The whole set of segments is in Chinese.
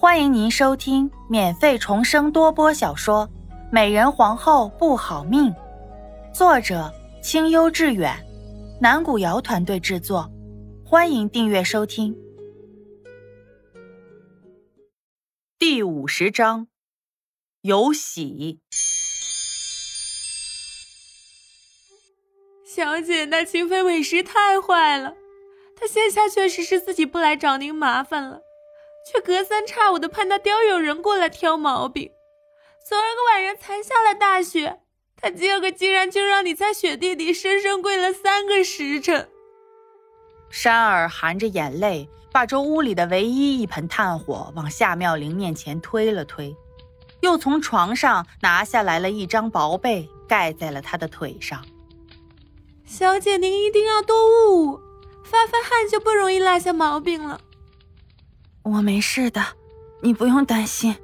欢迎您收听免费重生多播小说《美人皇后不好命》，作者清幽致远，南古瑶团队制作。欢迎订阅收听。第五十章，有喜。小姐，那清妃委实太坏了，她现下确实是自己不来找您麻烦了。却隔三差五的盼到刁有人过来挑毛病。昨儿个晚上才下了大雪，他今儿个竟然就让你在雪地里生生跪了三个时辰。山儿含着眼泪，把这屋里的唯一一盆炭火往夏妙玲面前推了推，又从床上拿下来了一张薄被，盖在了她的腿上。小姐，您一定要多捂捂，发发汗就不容易落下毛病了。我没事的，你不用担心。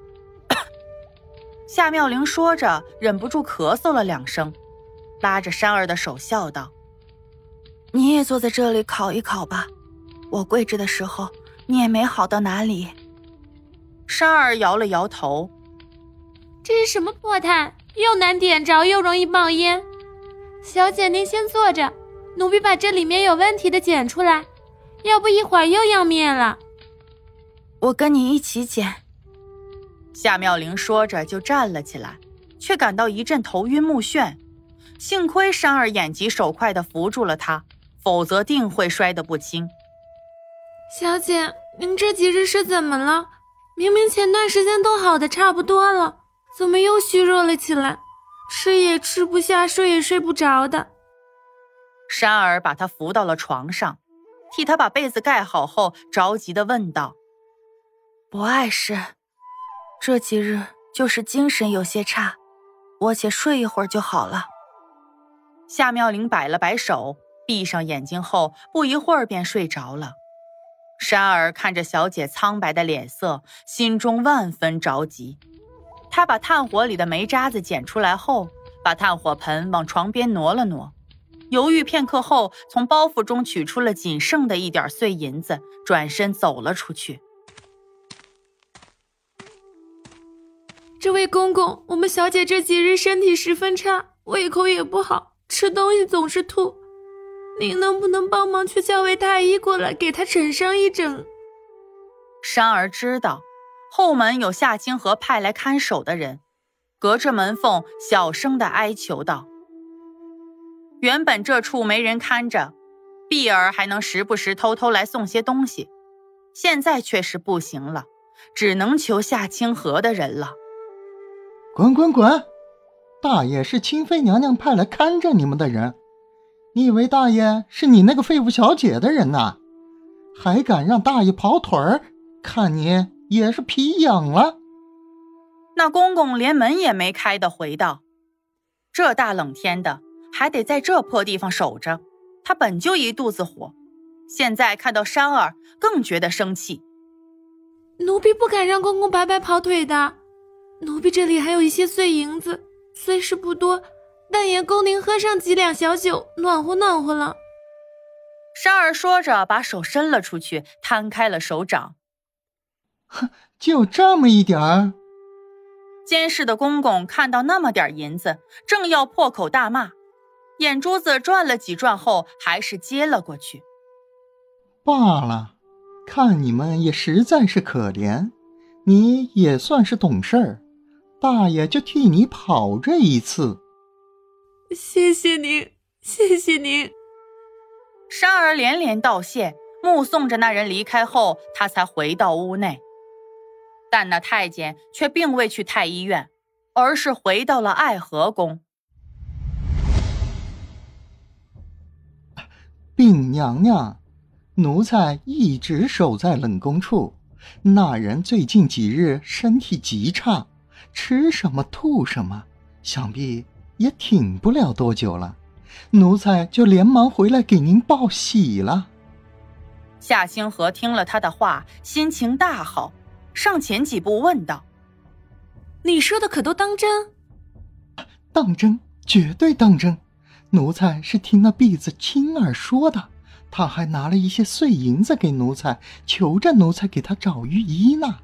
夏妙玲说着，忍不住咳嗽了两声，拉着山儿的手笑道：“你也坐在这里烤一烤吧，我跪着的时候，你也没好到哪里。”山儿摇了摇头：“这是什么破炭？又难点着，又容易冒烟。小姐，您先坐着，奴婢把这里面有问题的捡出来，要不一会儿又要灭了。”我跟你一起捡。夏妙玲说着就站了起来，却感到一阵头晕目眩。幸亏山儿眼疾手快的扶住了她，否则定会摔得不轻。小姐，您这几日是怎么了？明明前段时间都好的差不多了，怎么又虚弱了起来？吃也吃不下，睡也睡不着的。山儿把她扶到了床上，替她把被子盖好后，着急的问道。不碍事，这几日就是精神有些差，我且睡一会儿就好了。夏妙玲摆了摆手，闭上眼睛后，不一会儿便睡着了。山儿看着小姐苍白的脸色，心中万分着急。他把炭火里的煤渣子捡出来后，把炭火盆往床边挪了挪，犹豫片刻后，从包袱中取出了仅剩的一点碎银子，转身走了出去。这位公公，我们小姐这几日身体十分差，胃口也不好，吃东西总是吐。您能不能帮忙去叫位太医过来，给她诊上一诊？山儿知道后门有夏清河派来看守的人，隔着门缝小声的哀求道：“原本这处没人看着，碧儿还能时不时偷偷来送些东西，现在却是不行了，只能求夏清河的人了。”滚滚滚！大爷是清妃娘娘派来看着你们的人，你以为大爷是你那个废物小姐的人呐？还敢让大爷跑腿儿？看你也是皮痒了。那公公连门也没开的回道：“这大冷天的，还得在这破地方守着，他本就一肚子火，现在看到山儿，更觉得生气。奴婢不敢让公公白白跑腿的。”奴婢这里还有一些碎银子，虽是不多，但也够您喝上几两小酒，暖和暖和了。山儿说着，把手伸了出去，摊开了手掌。哼，就这么一点儿。监视的公公看到那么点银子，正要破口大骂，眼珠子转了几转后，还是接了过去。罢了，看你们也实在是可怜，你也算是懂事儿。大爷就替你跑这一次，谢谢您，谢谢您。山儿连连道谢，目送着那人离开后，他才回到屋内。但那太监却并未去太医院，而是回到了爱和宫。禀娘娘，奴才一直守在冷宫处，那人最近几日身体极差。吃什么吐什么，想必也挺不了多久了。奴才就连忙回来给您报喜了。夏星河听了他的话，心情大好，上前几步问道：“你说的可都当真？”“当真，绝对当真。奴才是听那婢子亲耳说的，他还拿了一些碎银子给奴才，求着奴才给他找御医呢。”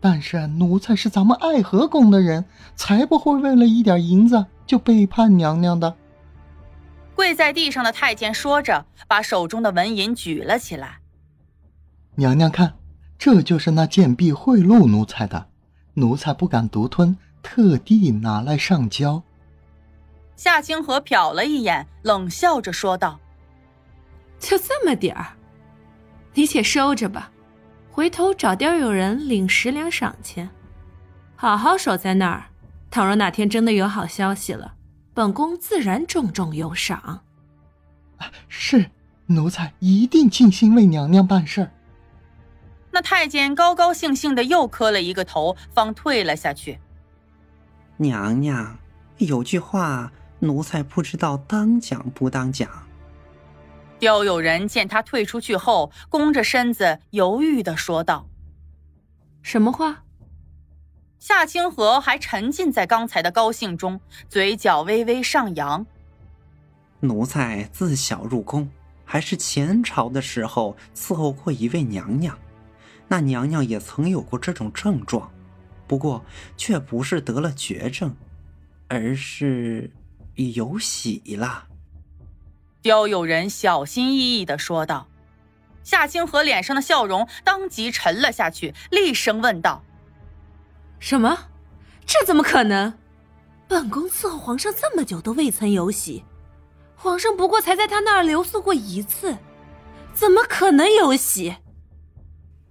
但是奴才是咱们爱和宫的人，才不会为了一点银子就背叛娘娘的。跪在地上的太监说着，把手中的纹银举了起来。娘娘看，这就是那贱婢贿赂奴才的，奴才不敢独吞，特地拿来上交。夏清河瞟了一眼，冷笑着说道：“ 就这么点儿，你且收着吧。”回头找刁有人领十两赏钱，好好守在那儿。倘若哪天真的有好消息了，本宫自然重重有赏。是，奴才一定尽心为娘娘办事儿。那太监高高兴兴的又磕了一个头，方退了下去。娘娘，有句话，奴才不知道当讲不当讲。刁有人见他退出去后，弓着身子，犹豫的说道：“什么话？”夏清河还沉浸在刚才的高兴中，嘴角微微上扬。奴才自小入宫，还是前朝的时候伺候过一位娘娘，那娘娘也曾有过这种症状，不过却不是得了绝症，而是有喜了。刁有人小心翼翼的说道：“夏清河脸上的笑容当即沉了下去，厉声问道：‘什么？这怎么可能？本宫伺候皇上这么久都未曾有喜，皇上不过才在他那儿留宿过一次，怎么可能有喜？’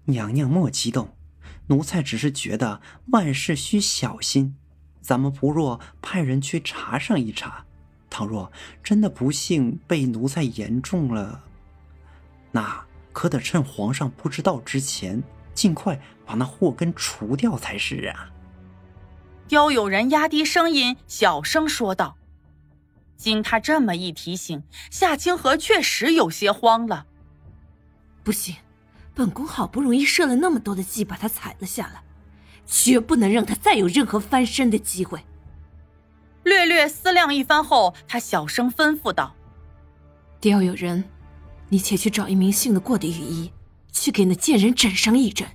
娘娘莫激动，奴才只是觉得万事需小心，咱们不若派人去查上一查。”倘若真的不幸被奴才言中了，那可得趁皇上不知道之前，尽快把那祸根除掉才是啊！刁有人压低声音，小声说道。经他这么一提醒，夏清河确实有些慌了。不行，本宫好不容易设了那么多的计，把他踩了下来，绝不能让他再有任何翻身的机会。略略思量一番后，他小声吩咐道：“要有人，你且去找一名信得过的御医，去给那贱人诊上一诊，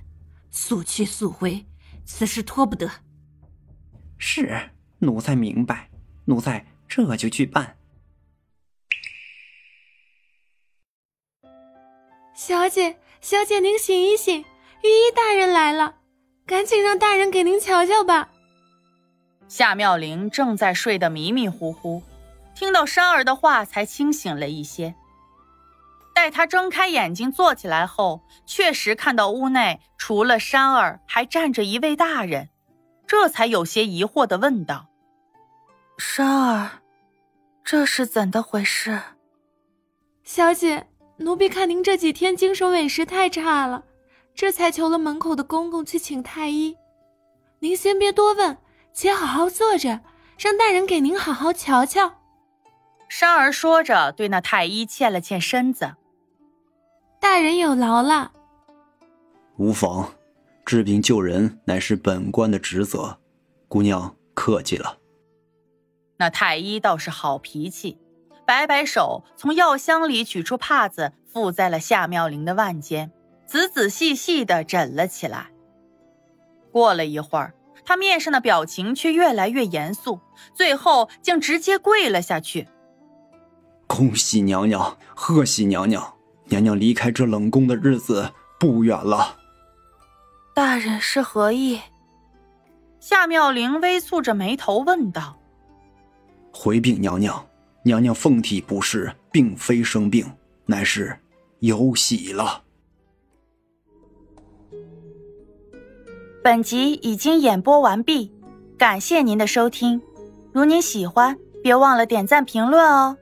速去速回，此事拖不得。”是，奴才明白，奴才这就去办。小姐，小姐，您醒一醒，御医大人来了，赶紧让大人给您瞧瞧吧。夏妙玲正在睡得迷迷糊糊，听到山儿的话才清醒了一些。待她睁开眼睛坐起来后，确实看到屋内除了山儿，还站着一位大人，这才有些疑惑的问道：“山儿，这是怎的回事？”小姐，奴婢看您这几天精神委实太差了，这才求了门口的公公去请太医。您先别多问。且好好坐着，让大人给您好好瞧瞧。山儿说着，对那太医欠了欠身子。大人有劳了。无妨，治病救人乃是本官的职责。姑娘客气了。那太医倒是好脾气，摆摆手，从药箱里取出帕子，附在了夏妙玲的腕间，仔仔细细的诊了起来。过了一会儿。他面上的表情却越来越严肃，最后竟直接跪了下去。恭喜娘娘，贺喜娘娘！娘娘离开这冷宫的日子不远了。大人是何意？夏妙玲微蹙着眉头问道。回禀娘娘，娘娘凤体不适，并非生病，乃是有喜了。本集已经演播完毕，感谢您的收听。如您喜欢，别忘了点赞评论哦。